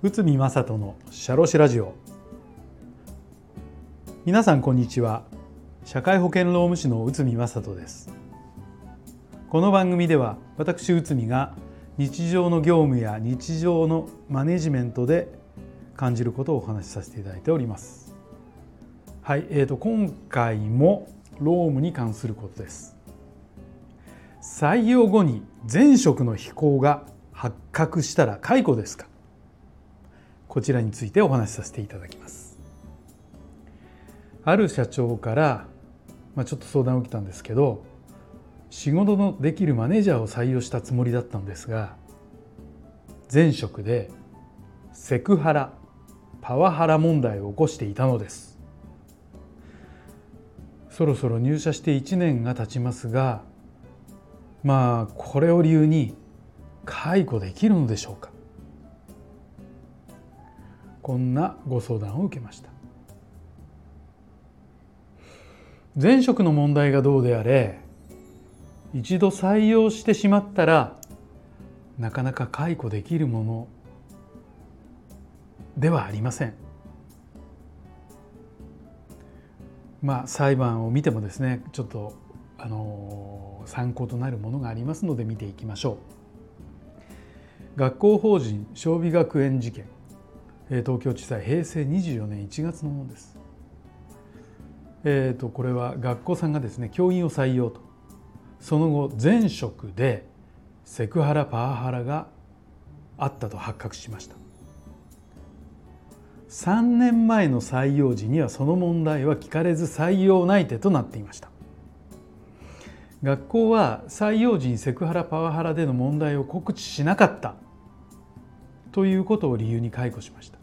内海正人のシャロシラジオ。皆さんこんにちは。社会保険労務士の内海正人です。この番組では私内海が日常の業務や日常のマネジメントで感じることをお話しさせていただいております。はい、えーと、今回も労務に関することです。採用後に前職の非行が発覚したら解雇ですか？こちらについてお話しさせていただきます。ある社長から、まあ、ちょっと相談を受けたんですけど仕事のできるマネージャーを採用したつもりだったんですが前職でセクハラパワハラ問題を起こしていたのです。そろそろ入社して1年が経ちますがまあこれを理由に解雇できるのでしょうか？こんなご相談を受けました前職の問題がどうであれ一度採用してしまったらなかなか解雇できるものではありません。まあ裁判を見てもですねちょっとあの参考となるものがありますので見ていきましょう。学校法人小美学園事件東京地裁平成24年1月のものです。えーと、とこれは学校さんがですね教員を採用とその後前職でセクハラパワハラがあったと発覚しました3年前の採用時にはその問題は聞かれず採用内定となっていました学校は採用時にセクハラパワハラでの問題を告知しなかった。ということを理由に解雇しました。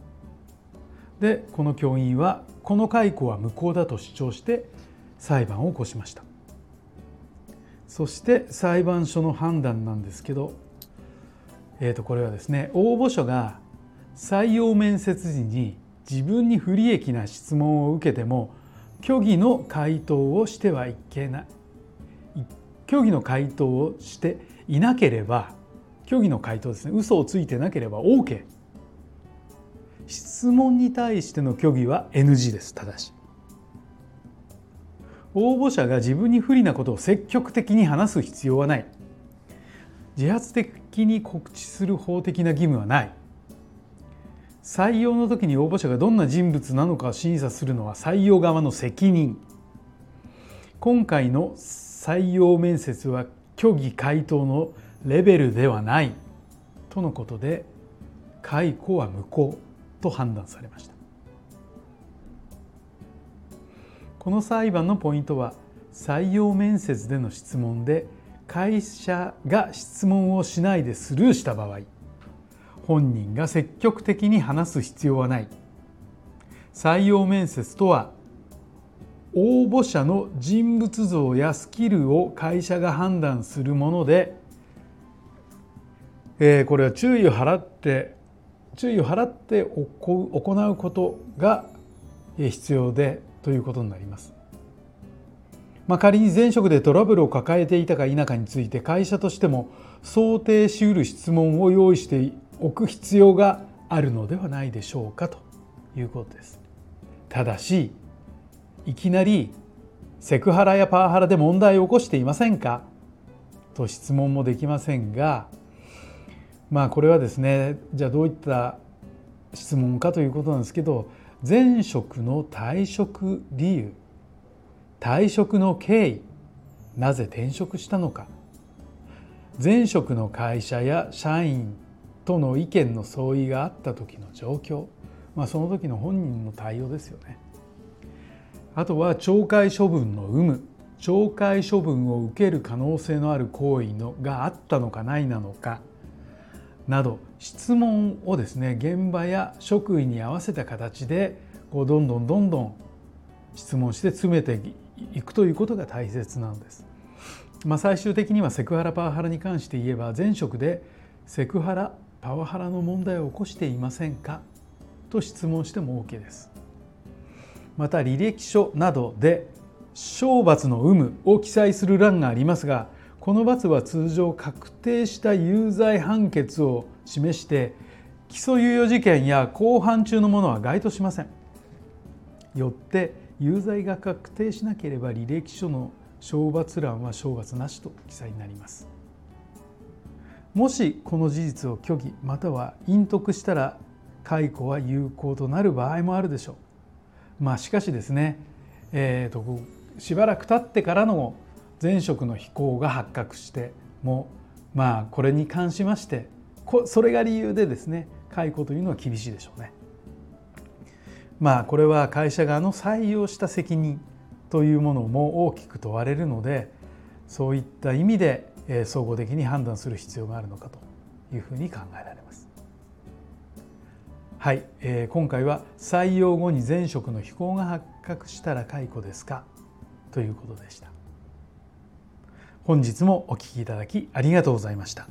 でこの教員はこの解雇は無効だと主張して裁判を起こしました。そして裁判所の判断なんですけど、えー、とこれはですね応募書が採用面接時に自分に不利益な質問を受けても虚偽の回答をしてはいけない。虚偽の回答をしていなければ虚偽の回答ですね嘘をついてなければ OK 質問に対しての虚偽は NG ですただし応募者が自分に不利なことを積極的に話す必要はない。自発的に告知する法的な義務はない。採用の時に応募者がどんな人物なのかを審査するのは採用側の責任。今回の採用面接は虚偽回答のレベルではない。とのことで解雇は無効と判断されました。この裁判のポイントは採用面接での質問で会社が質問をしないでスルーした場合本人が積極的に話す必要はない。採用面接とは応募者の人物像やスキルを会社が判断するもので、えー、これは注意を払って注意を払って行うことが必要でということになります。まあ、仮に前職でトラブルを抱えていたか否かについて会社としても想定しうる質問を用意しておく必要があるのではないでしょうかということです。ただしいきなりセクハラやパワハラで問題を起こしていませんか？と質問もできませんがまあこれはですねじゃあどういった質問かということなんですけど前職の退職理由退職の経緯なぜ転職したのか前職の会社や社員との意見の相違があった時の状況、まあ、その時の本人の対応ですよね。あとは懲戒処分の有無懲戒処分を受ける可能性のある行為のがあったのかないなのかなど質問をですね現場や職位に合わせた形でこうどんどんどんどん質問して詰めていくということが大切なんです。まあ、最終的にはセクハラパワハラに関して言えば前職でセクハラパワハラの問題を起こしていませんかと質問しても OK です。また履歴書などで懲罰の有無を記載する欄がありますがこの罰は通常確定した有罪判決を示して起訴猶予事件や公判中のものは該当しません。よって有罪が確定しなければ履歴書の懲罰欄は懲罰なしと記載になります。もしこの事実を虚偽または隠匿したら解雇は有効となる場合もあるでしょう。まあしかしですね、えーと、しばらく経ってからの前職の非行が発覚してもまあこれに関しましてそれが理由でですね解雇というのは厳しいでしょうね。まあこれは会社側の採用した責任というものも大きく問われるのでそういった意味で総合的に判断する必要があるのかというふうに考えられます。はい、えー、今回は採用後に前職の非行が発覚したら解雇ですか？ということでした。本日もお聴きいただきありがとうございました。